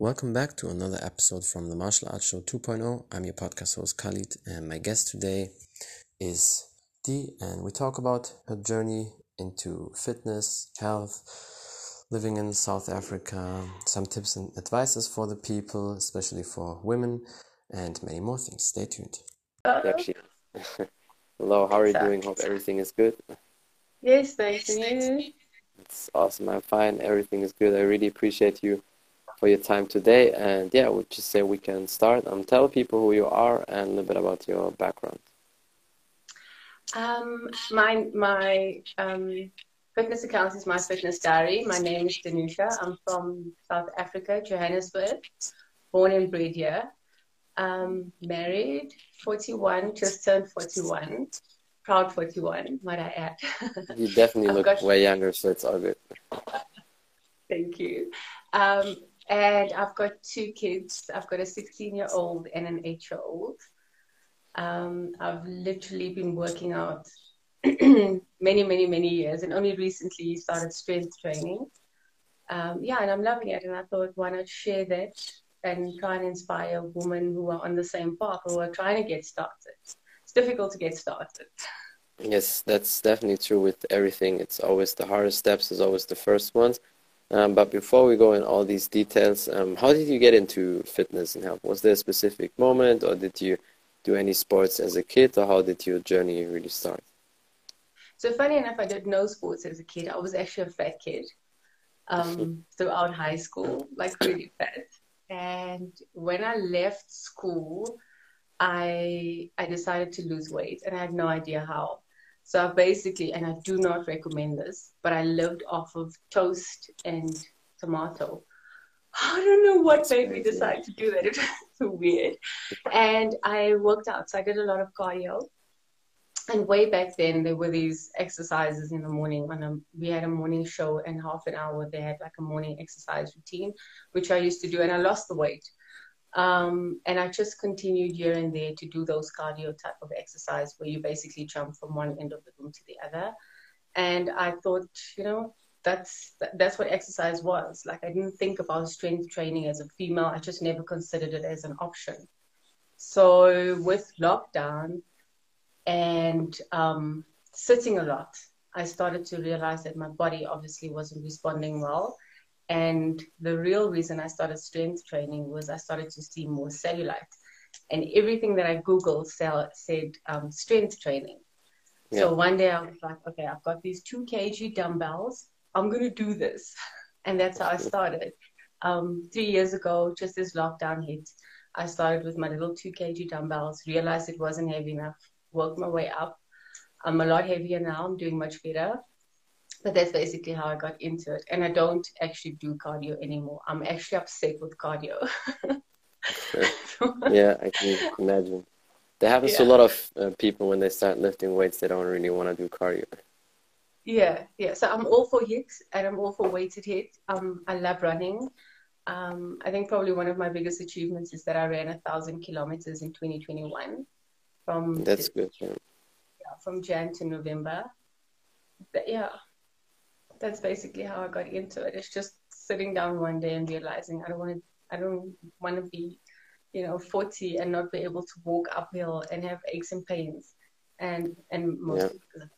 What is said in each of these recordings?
Welcome back to another episode from the Martial Arts Show 2.0. I'm your podcast host Khalid, and my guest today is Dee, and we talk about her journey into fitness, health, living in South Africa, some tips and advices for the people, especially for women, and many more things. Stay tuned. Actually, hello, how are you doing? Hope everything is good. Yes, thanks. And you? It's awesome. I'm fine. Everything is good. I really appreciate you for your time today. And yeah, we'll just say we can start. Um, tell people who you are and a little bit about your background. Um, my my um, fitness account is my fitness diary. My name is Danusha. I'm from South Africa, Johannesburg, born and bred here. Um, married, 41, just turned 41. Proud 41, might I add. you definitely look got... way younger, so it's all good. Thank you. Um, and I've got two kids. I've got a 16 year old and an 8 year old. Um, I've literally been working out many, many, many years and only recently started strength training. Um, yeah, and I'm loving it. And I thought, why not share that and try and inspire women who are on the same path or are trying to get started. It's difficult to get started. Yes, that's definitely true with everything. It's always the hardest steps, is always the first ones. Um, but before we go in all these details, um, how did you get into fitness and health? Was there a specific moment, or did you do any sports as a kid, or how did your journey really start? So funny enough, I did no sports as a kid. I was actually a fat kid um, throughout high school, like really fat. And when I left school, I I decided to lose weight, and I had no idea how. So I basically, and I do not recommend this, but I lived off of toast and tomato. I don't know what made me decide to do that. It was so weird. And I worked out. So I did a lot of cardio. And way back then, there were these exercises in the morning. When a, we had a morning show, and half an hour they had like a morning exercise routine, which I used to do, and I lost the weight. Um, and I just continued here and there to do those cardio type of exercise where you basically jump from one end of the room to the other. And I thought, you know, that's that's what exercise was. Like I didn't think about strength training as a female. I just never considered it as an option. So with lockdown and um, sitting a lot, I started to realize that my body obviously wasn't responding well and the real reason I started strength training was I started to see more cellulite. And everything that I Googled said um, strength training. Yeah. So one day I was like, okay, I've got these two kg dumbbells. I'm going to do this. And that's how I started. Um, three years ago, just as lockdown hit, I started with my little two kg dumbbells, realized it wasn't heavy enough, worked my way up. I'm a lot heavier now. I'm doing much better but that's basically how I got into it. And I don't actually do cardio anymore. I'm actually upset with cardio. yeah, I can imagine. That happens yeah. to a lot of uh, people when they start lifting weights. They don't really want to do cardio. Yeah, yeah. So I'm all for HIIT and I'm all for weighted HIIT. Um, I love running. Um, I think probably one of my biggest achievements is that I ran a thousand kilometers in 2021. From that's good. Yeah. yeah, from Jan to November. But yeah, that's basically how I got into it. It's just sitting down one day and realizing I don't want to, I don't want to be, you know, 40 and not be able to walk uphill and have aches and pains. And, and most yeah.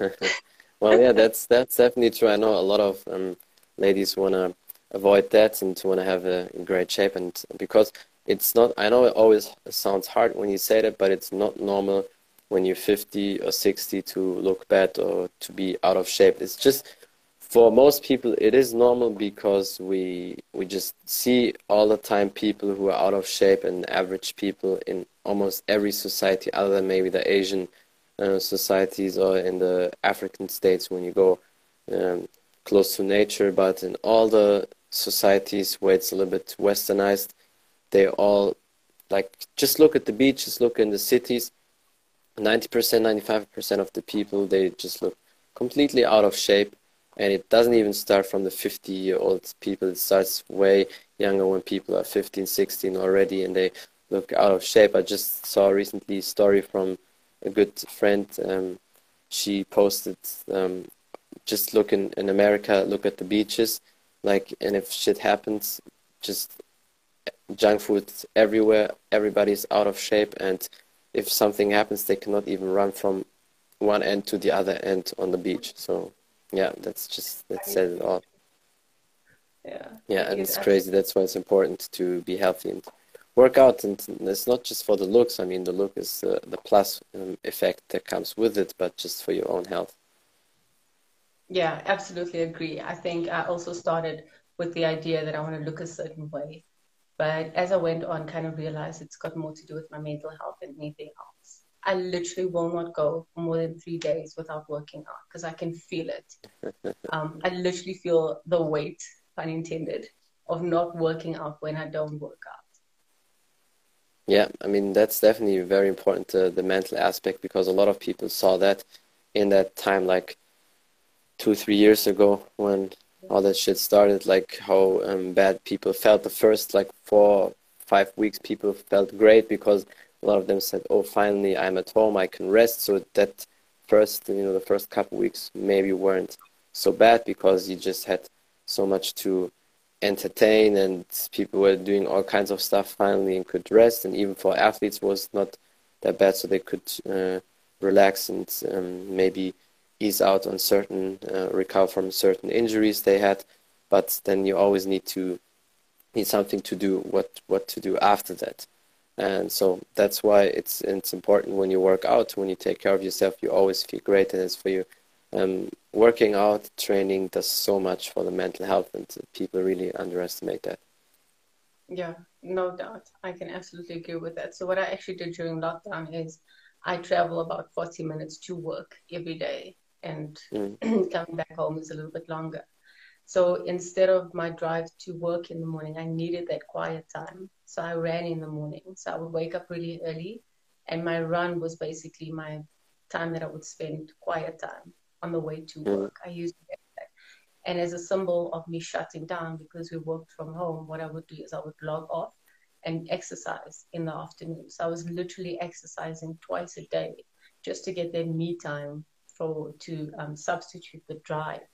well, yeah, that's, that's definitely true. I know a lot of um, ladies want to avoid that and to want to have a great shape. And because it's not, I know it always sounds hard when you say that, but it's not normal when you're 50 or 60 to look bad or to be out of shape. It's just for most people it is normal because we we just see all the time people who are out of shape and average people in almost every society other than maybe the Asian uh, societies or in the African states when you go um, close to nature. But in all the societies where it's a little bit westernized, they all like just look at the beaches, look in the cities 90%, 95% of the people, they just look completely out of shape. And it doesn't even start from the 50 year old people. It starts way younger when people are 15, 16 already and they look out of shape. I just saw recently a story from a good friend. Um, she posted um, just look in, in America, look at the beaches. like and if shit happens just junk food everywhere everybody's out of shape and if something happens they cannot even run from one end to the other end on the beach. So yeah that's just that says it all. Yeah. yeah and it's crazy. That's why it's important to be healthy and work out. And it's not just for the looks. I mean the look is uh, the plus um, effect that comes with it but just for your own health. Yeah, absolutely agree. I think I also started with the idea that I want to look a certain way. But as I went on, kind of realized it's got more to do with my mental health than anything else. I literally will not go more than three days without working out because I can feel it. Um, I literally feel the weight, pun intended, of not working out when I don't work out. Yeah, I mean that's definitely very important, uh, the mental aspect, because a lot of people saw that in that time, like two, three years ago, when all that shit started, like how um, bad people felt. The first like four, five weeks, people felt great because a lot of them said, "Oh, finally, I'm at home, I can rest." So that first, you know, the first couple weeks maybe weren't so bad because you just had so much to entertain and people were doing all kinds of stuff finally and could rest and even for athletes was not that bad so they could uh, relax and um, maybe ease out on certain uh, recover from certain injuries they had but then you always need to need something to do what what to do after that and so that's why it's it's important when you work out when you take care of yourself you always feel great and it's for you um, working out, training does so much for the mental health, and people really underestimate that. Yeah, no doubt. I can absolutely agree with that. So what I actually did during lockdown is I travel about 40 minutes to work every day and Mm. coming back home is a little bit longer. So instead of my drive to work in the morning, I needed that quiet time. So I ran in the morning. So I would wake up really early and my run was basically my time that I would spend quiet time on the way to Mm. work. I used that. And as a symbol of me shutting down because we worked from home, what I would do is I would log off and exercise in the afternoon. So I was literally exercising twice a day just to get that me time for to um, substitute the drive.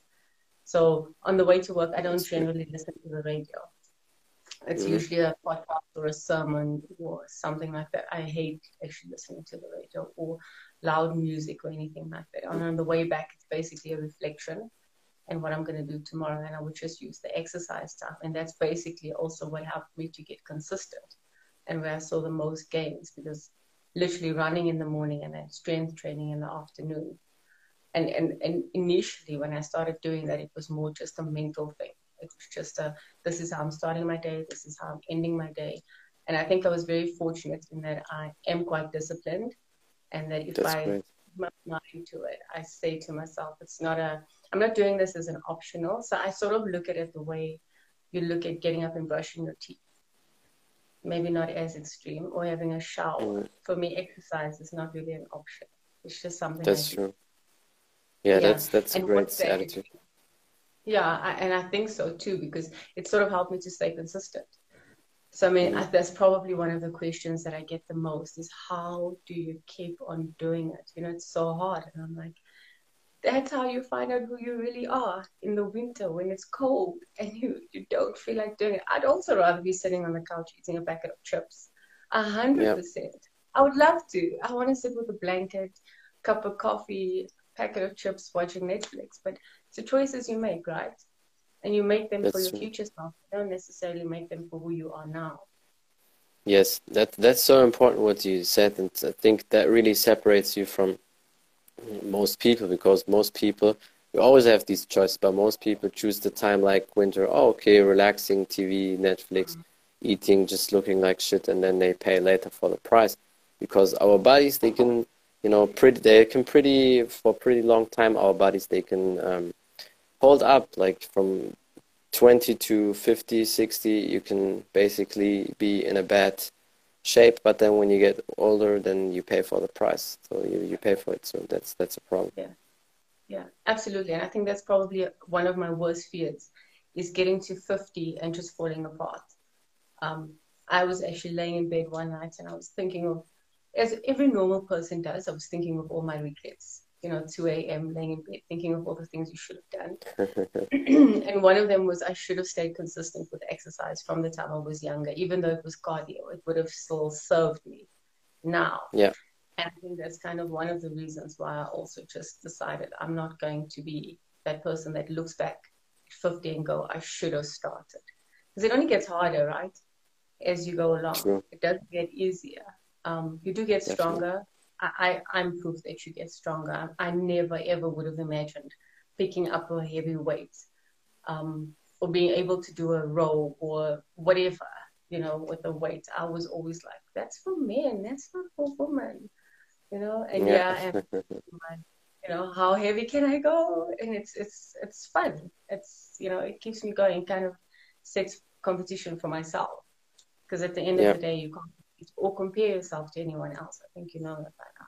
So on the way to work, I don't generally listen to the radio. It's Mhm. usually a podcast or a sermon or something like that. I hate actually listening to the radio or loud music or anything like that. And on the way back, it's basically a reflection and what I'm going to do tomorrow. And I would just use the exercise time. And that's basically also what helped me to get consistent and where I saw the most gains because literally running in the morning and then strength training in the afternoon. And, and, and initially, when I started doing that, it was more just a mental thing. It was just a, this is how I'm starting my day, this is how I'm ending my day. And I think I was very fortunate in that I am quite disciplined and that if That's I great. put my mind to it, I say to myself, it's not a, I'm not doing this as an optional. So I sort of look at it the way you look at getting up and brushing your teeth. Maybe not as extreme or having a shower. Mm. For me, exercise is not really an option. It's just something That's true. Yeah, Yeah. that's that's a great attitude. Yeah, I, and I think so too because it sort of helped me to stay consistent. So I mean, mm-hmm. I, that's probably one of the questions that I get the most is how do you keep on doing it? You know, it's so hard, and I'm like, that's how you find out who you really are in the winter when it's cold and you you don't feel like doing it. I'd also rather be sitting on the couch eating a packet of chips, a hundred percent. I would love to. I want to sit with a blanket, cup of coffee, packet of chips, watching Netflix. But it's the choices you make, right? And you make them for your true. future self. You don't necessarily make them for who you are now. Yes, that that's so important what you said, and I think that really separates you from most people because most people you always have these choices, but most people choose the time like winter. Oh, okay, relaxing, TV, Netflix, mm. eating, just looking like shit, and then they pay later for the price because our bodies they can, you know, pretty they can pretty for pretty long time. Our bodies they can um, hold up like from 20 to 50, 60, you can basically be in a bad shape, but then when you get older, then you pay for the price. So you, you pay for it. So that's that's a problem. Yeah, yeah, absolutely. And I think that's probably one of my worst fears is getting to 50 and just falling apart. Um, I was actually laying in bed one night and I was thinking of, as every normal person does, I was thinking of all my regrets. you know, 2 a.m. laying in bed thinking of all the things you should have done. and one of them was I should have stayed consistent with exercise from the time I was younger, even though it was cardio, it would have still served me now. Yeah. And I think that's kind of one of the reasons why I also just decided I'm not going to be that person that looks back at 50 and go, I should have started. Because it only gets harder, right? As you go along. True. It doesn't get easier. Um, you do get Definitely. stronger. I, I, I'm proof that you get stronger. I never ever would have imagined picking up a heavy weight um, or being able to do a row or whatever, you know, with a weight. I was always like, that's for men, that's not for women, you know. And yeah, and you know, how heavy can I go? And it's it's it's fun. It's you know, it keeps me going. Kind of sets competition for myself because at the end Yeah. of the day, you can't or compare yourself to anyone else. I think you know that by now.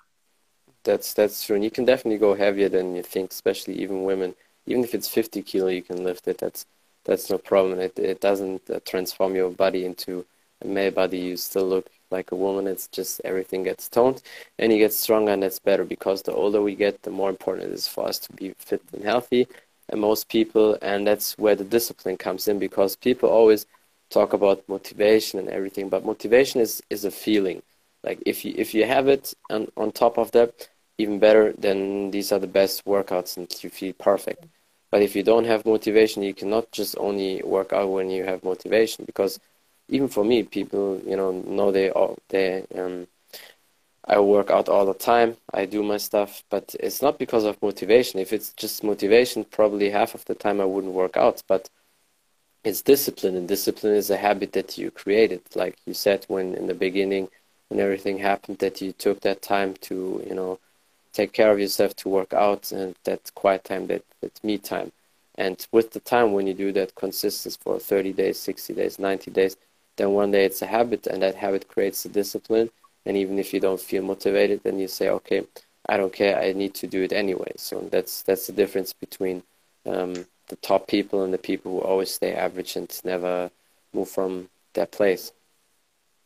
That's that's true, and you can definitely go heavier than you think, especially even women. Even if it's 50 kilo, you can lift it. That's that's no problem. It it doesn't uh, transform your body into a male body. You still look like a woman. It's just everything gets toned, and you get stronger, and that's better because the older we get, the more important it is for us to be fit and healthy. And most people, and that's where the discipline comes in, because people always talk about motivation and everything, but motivation is is a feeling. Like if you if you have it and on top of that, even better, then these are the best workouts and you feel perfect. But if you don't have motivation, you cannot just only work out when you have motivation because even for me, people, you know, know they all they um I work out all the time. I do my stuff, but it's not because of motivation. If it's just motivation, probably half of the time I wouldn't work out. But it's discipline, and discipline is a habit that you created. Like you said when in the beginning, when everything happened, that you took that time to, you know, take care of yourself, to work out, and that quiet time, that, that me time. And with the time, when you do that consistent for 30 days, 60 days, 90 days, then one day it's a habit, and that habit creates a discipline. And even if you don't feel motivated, then you say, okay, I don't care, I need to do it anyway. So that's that's the difference between um, the top people and the people who always stay average and never move from their place.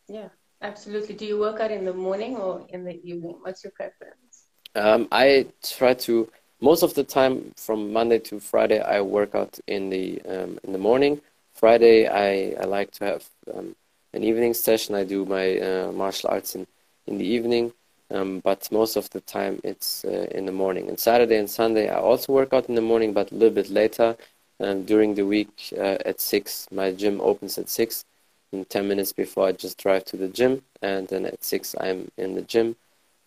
Yeah, absolutely. Do you work out in the morning or in the evening? What's your preference? Um, I try to most of the time from Monday to Friday I work out in the um, in the morning. Friday I, I like to have um, an evening session. I do my uh, martial arts in, in the evening, um, but most of the time it's uh, in the morning. And Saturday and Sunday I also work out in the morning, but a little bit later. Um, during the week uh, at six, my gym opens at six. In ten minutes before I just drive to the gym, and then at six I'm in the gym.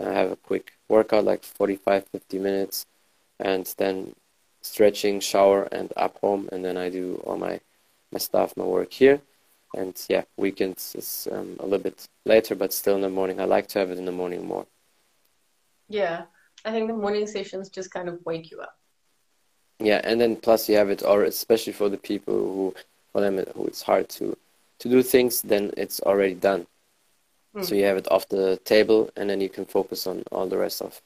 I have a quick workout, like 45, 50 minutes, and then stretching, shower, and up home, and then I do all my my stuff, my work here. And yeah, weekends is um, a little bit later, but still in the morning. I like to have it in the morning more. Yeah, I think the morning sessions just kind of wake you up. Yeah, and then plus you have it, or especially for the people who, for them, who it's hard to to do things, then it's already done. Hmm. So you have it off the table, and then you can focus on all the rest of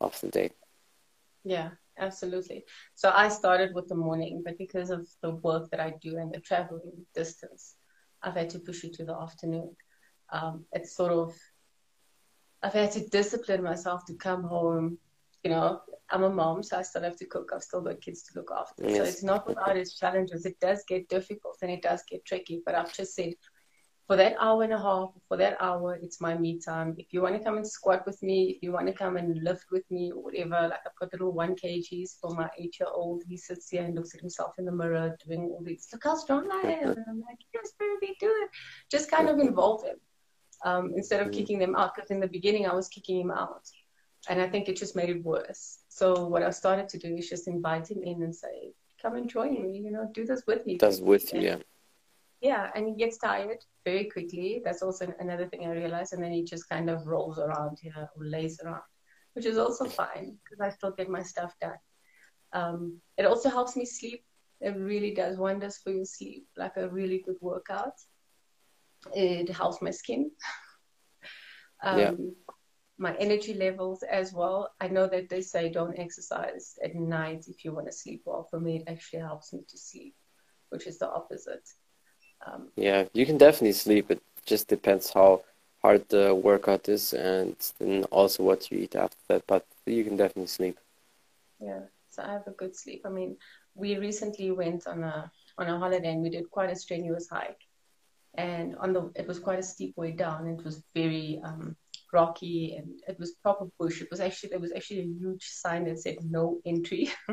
of the day. Yeah, absolutely. So I started with the morning, but because of the work that I do and the traveling distance, I've had to push it to the afternoon. Um, it's sort of, I've had to discipline myself to come home. You know, I'm a mom, so I still have to cook. I've still got kids to look after. So it's not without its challenges. It does get difficult and it does get tricky, but I've just said, for that hour and a half, for that hour, it's my me time. If you want to come and squat with me, if you want to come and lift with me or whatever, like I've got little one kgs for my eight year old. He sits here and looks at himself in the mirror doing all these, look how strong I am. And I'm like, yes, baby, do it. Just kind of involve him um, instead of Mhm. kicking them out. Because in the beginning, I was kicking him out. And I think it just made it worse. So what I started to do is just invite him in and say, come and join me, you know, do this with me. Does with you, yeah. Yeah, and he gets tired very quickly. That's also another thing I realized. And then he just kind of rolls around here or lays around, which is also fine because I still get my stuff done. Um, it also helps me sleep. It really does wonders for your sleep, like a really good workout. It helps my skin. um, Yeah. My energy levels as well. I know that they say don't exercise at night if you want to sleep well. For me, it actually helps me to sleep, which is the opposite. Um, Yeah, you can definitely sleep. It just depends how hard the workout is and then also what you eat after that. But you can definitely sleep. Yeah, so I have a good sleep. I mean, we recently went on a on a holiday and we did quite a strenuous hike. And on the it was quite a steep way down. It was very um, rocky and it was proper bush. It was actually there was actually a huge sign that said no entry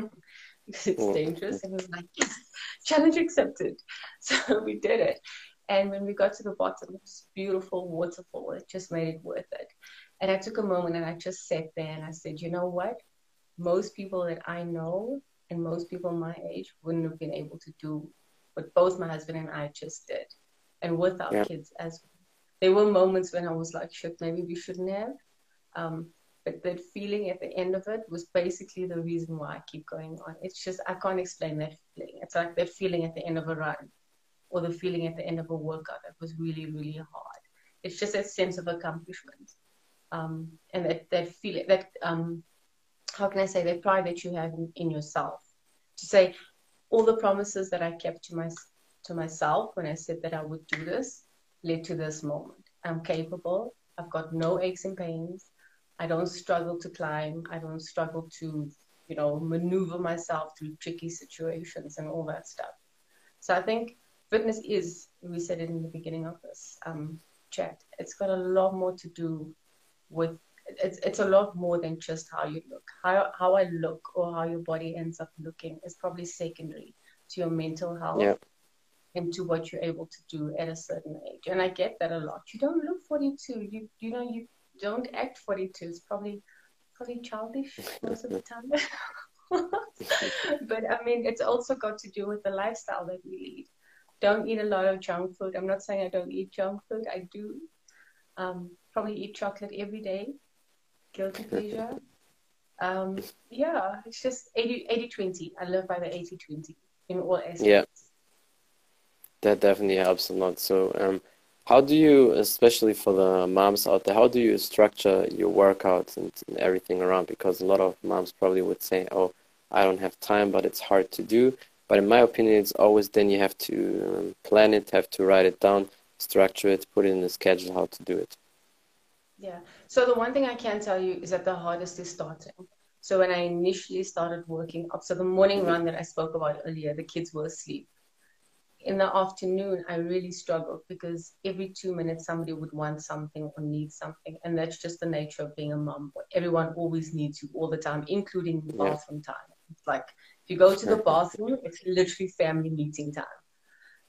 because it's oh. dangerous. And we were like, yes, challenge accepted. So we did it. And when we got to the bottom, it was beautiful waterfall. It just made it worth it. And I took a moment and I just sat there and I said, you know what? Most people that I know and most people my age wouldn't have been able to do what both my husband and I just did. And with our yeah. kids as well. There were moments when I was like, shit, maybe we shouldn't have. Um, but that feeling at the end of it was basically the reason why I keep going on. It's just, I can't explain that feeling. It's like that feeling at the end of a run or the feeling at the end of a workout that was really, really hard. It's just that sense of accomplishment. Um, and that, that feeling, that, um, how can I say, that pride that you have in, in yourself. To say, all the promises that I kept to, my, to myself when I said that I would do this led to this moment. I'm capable. I've got no aches and pains. I don't struggle to climb. I don't struggle to, you know, maneuver myself through tricky situations and all that stuff. So I think fitness is, we said it in the beginning of this um, chat, it's got a lot more to do with, it's, it's a lot more than just how you look. How, how I look or how your body ends up looking is probably secondary to your mental health. And to what you're able to do at a certain age. And I get that a lot. You don't look 42. You you know you don't act 42. It's probably probably childish most of the time. but I mean, it's also got to do with the lifestyle that we lead don't eat a lot of junk food. I'm not saying I don't eat junk food. I do. Um, probably eat chocolate every day. Guilty pleasure. Um, yeah, it's just 80, 80 20. I live by the 80 20 in all aspects. Yeah. That definitely helps a lot. So, um, how do you, especially for the moms out there, how do you structure your workouts and, and everything around? Because a lot of moms probably would say, oh, I don't have time, but it's hard to do. But in my opinion, it's always then you have to um, plan it, have to write it down, structure it, put it in a schedule how to do it. Yeah. So the one thing I can tell you is that the hardest is starting. So when I initially started working up, so the morning mm-hmm. run that I spoke about earlier, the kids were asleep. In the afternoon, I really struggled because every two minutes somebody would want something or need something, and that's just the nature of being a mom. Everyone always needs you all the time, including bathroom yeah. time. It's like if you go to the bathroom, it's literally family meeting time.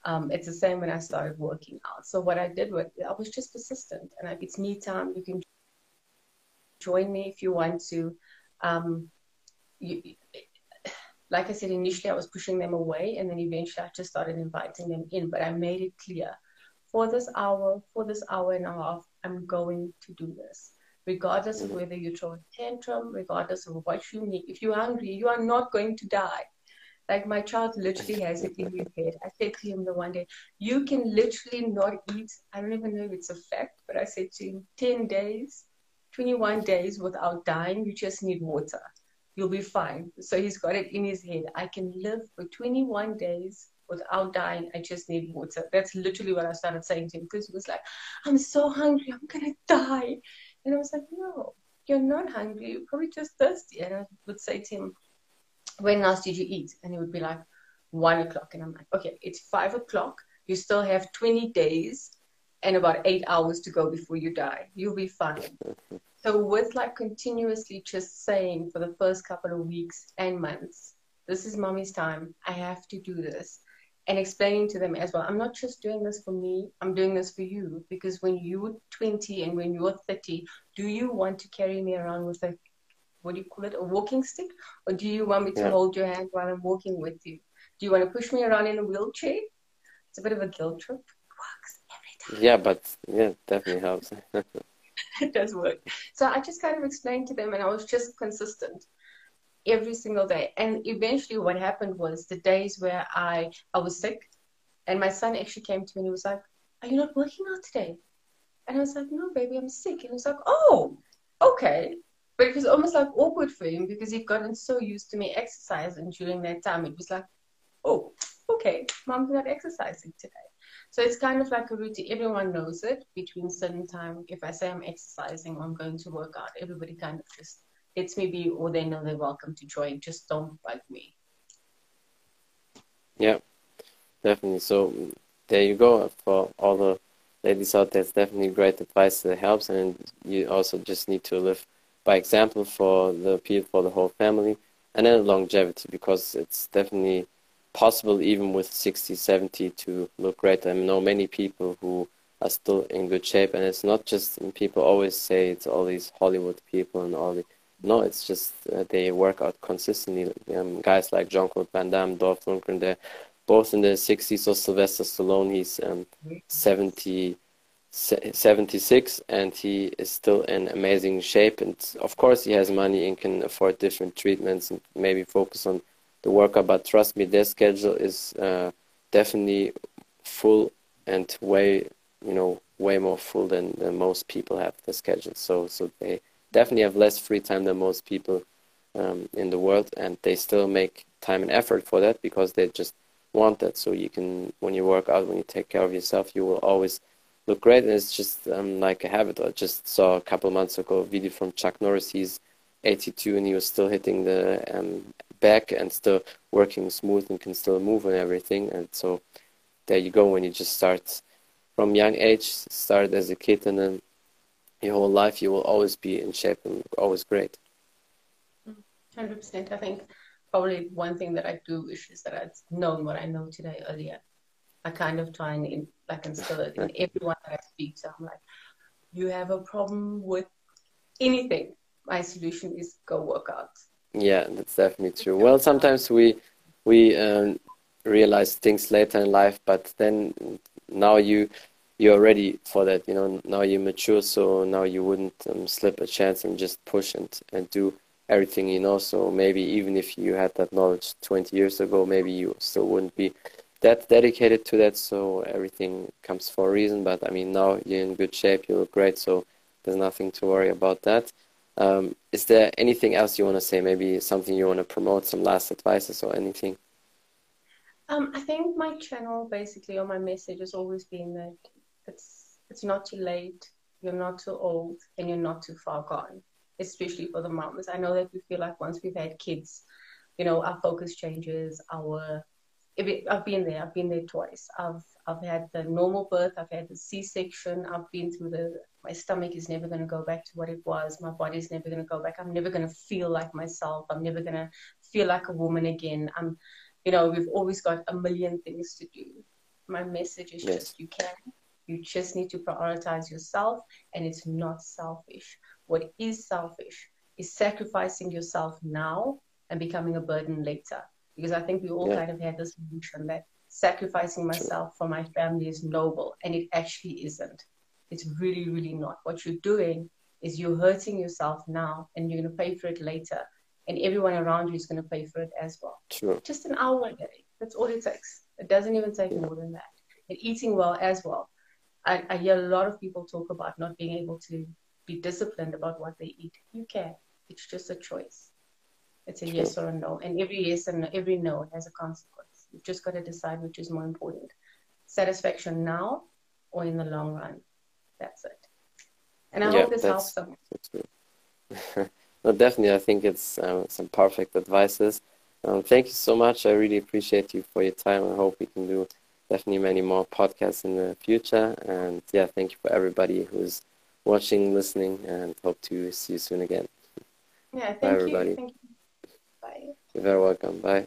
Um, it's the same when I started working out. So what I did was I was just persistent, and if it's me time, you can join me if you want to. Um, you, like I said initially, I was pushing them away, and then eventually I just started inviting them in. But I made it clear for this hour, for this hour and a half, I'm going to do this regardless of mm. whether you throw a tantrum, regardless of what you need. If you're hungry, you are not going to die. Like my child literally has it in his head. I said to him the one day, you can literally not eat. I don't even know if it's a fact, but I said to him, 10 days, 21 days without dying, you just need water. You'll be fine. So he's got it in his head. I can live for 21 days without dying. I just need water. That's literally what I started saying to him because he was like, I'm so hungry. I'm going to die. And I was like, no, you're not hungry. You're probably just thirsty. And I would say to him, when last did you eat? And he would be like, one o'clock. And I'm like, okay, it's five o'clock. You still have 20 days and about eight hours to go before you die. You'll be fine. So with like continuously just saying for the first couple of weeks and months, this is mommy's time. I have to do this and explaining to them as well i'm not just doing this for me i'm doing this for you. Because when you're 20 and when you're 30 do you want to carry me around with a what do you call it a walking stick? Or do you want me to yeah. hold your hand while i'm walking with you? Do you want to push me around in a wheelchair? It's a bit of a guilt trip. It works every time. Yeah but yeah definitely helps it does work so i just kind of explained to them and i was just consistent every single day. And eventually, what happened was the days where I I was sick, and my son actually came to me and he was like, "Are you not working out today?" And I was like, "No, baby, I'm sick." And he was like, "Oh, okay." But it was almost like awkward for him because he'd gotten so used to me exercising during that time. It was like, "Oh, okay, mom's not exercising today." So it's kind of like a routine. Everyone knows it between certain time. If I say I'm exercising or I'm going to work out, everybody kind of just lets me be, or they know they're welcome to join. Just don't bug me. Yeah, definitely. So there you go for all the ladies out there. It's definitely great advice that helps, and you also just need to live by example for the people, for the whole family, and then longevity because it's definitely possible even with 60, 70 to look great. I know many people who are still in good shape, and it's not just people always say it's all these Hollywood people and all the no, it's just uh, they work out consistently. Um, guys like Jean Claude Van Damme, Dolph Lundgren, they're both in their 60s. Or Sylvester Stallone, he's um, 70, 76, and he is still in amazing shape. And of course, he has money and can afford different treatments and maybe focus on the workout. But trust me, their schedule is uh, definitely full and way, you know, way more full than, than most people have the schedule. So, so they definitely have less free time than most people um, in the world, and they still make time and effort for that because they just want that. So you can, when you work out, when you take care of yourself, you will always look great, and it's just um, like a habit. I just saw a couple months ago a video from Chuck Norris. He's 82 and he was still hitting the um, back and still working smooth and can still move and everything. And so there you go. When you just start from young age, start as a kid, and then your whole life, you will always be in shape and always great. Mm-hmm. Hundred percent. I think probably one thing that I do wish is that I'd known what I know today earlier. I kind of try and in, like instill it in everyone that I speak to. I'm like, you have a problem with anything. My solution is go work out. Yeah, that's definitely true. Well, sometimes we we um, realize things later in life, but then now you you're ready for that. You know, now you're mature, so now you wouldn't um, slip a chance and just push and and do everything you know. So maybe even if you had that knowledge 20 years ago, maybe you still wouldn't be that dedicated to that. So everything comes for a reason. But I mean, now you're in good shape, you look great, so there's nothing to worry about that. Um, is there anything else you want to say? Maybe something you want to promote, some last advices or anything? Um, I think my channel basically, or my message has always been that it's it's not too late, you're not too old, and you're not too far gone. Especially for the moms. I know that we feel like once we've had kids, you know, our focus changes. Our it, I've been there. I've been there twice. I've I've had the normal birth. I've had the C-section. I've been through the. My stomach is never going to go back to what it was. My body's never going to go back. I'm never going to feel like myself. I'm never going to feel like a woman again. I'm, you know, we've always got a million things to do. My message is yes. just you can you just need to prioritize yourself, and it's not selfish. What is selfish is sacrificing yourself now and becoming a burden later. Because I think we all yeah. kind of had this notion that sacrificing myself for my family is noble, and it actually isn't. It's really, really not. What you're doing is you're hurting yourself now, and you're going to pay for it later, and everyone around you is going to pay for it as well. Sure. Just an hour a day. That's all it takes. It doesn't even take yeah. more than that. And eating well as well. I, I hear a lot of people talk about not being able to be disciplined about what they eat. You can. It's just a choice. It's a yes or a no. And every yes and every no has a consequence. You've just got to decide which is more important. Satisfaction now or in the long run. That's it. And I yeah, hope this helps someone. no, definitely. I think it's um, some perfect advices. Um, thank you so much. I really appreciate you for your time. I hope we can do definitely many more podcasts in the future. And yeah, thank you for everybody who's watching, listening, and hope to see you soon again. Yeah, thank Bye, everybody. Thank you. You're very welcome. Bye.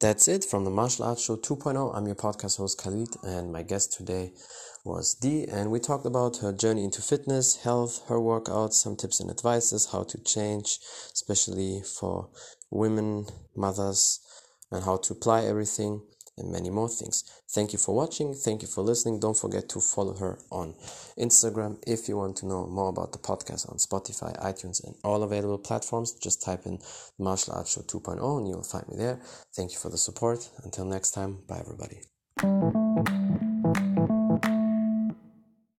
That's it from the Martial Arts Show 2.0. I'm your podcast host Khalid, and my guest today was Dee, and we talked about her journey into fitness, health, her workouts, some tips and advices, how to change, especially for women, mothers, and how to apply everything and many more things. Thank you for watching. Thank you for listening. Don't forget to follow her on Instagram. If you want to know more about the podcast on Spotify, iTunes, and all available platforms, just type in Martial Arts Show 2.0 and you'll find me there. Thank you for the support. Until next time, bye everybody.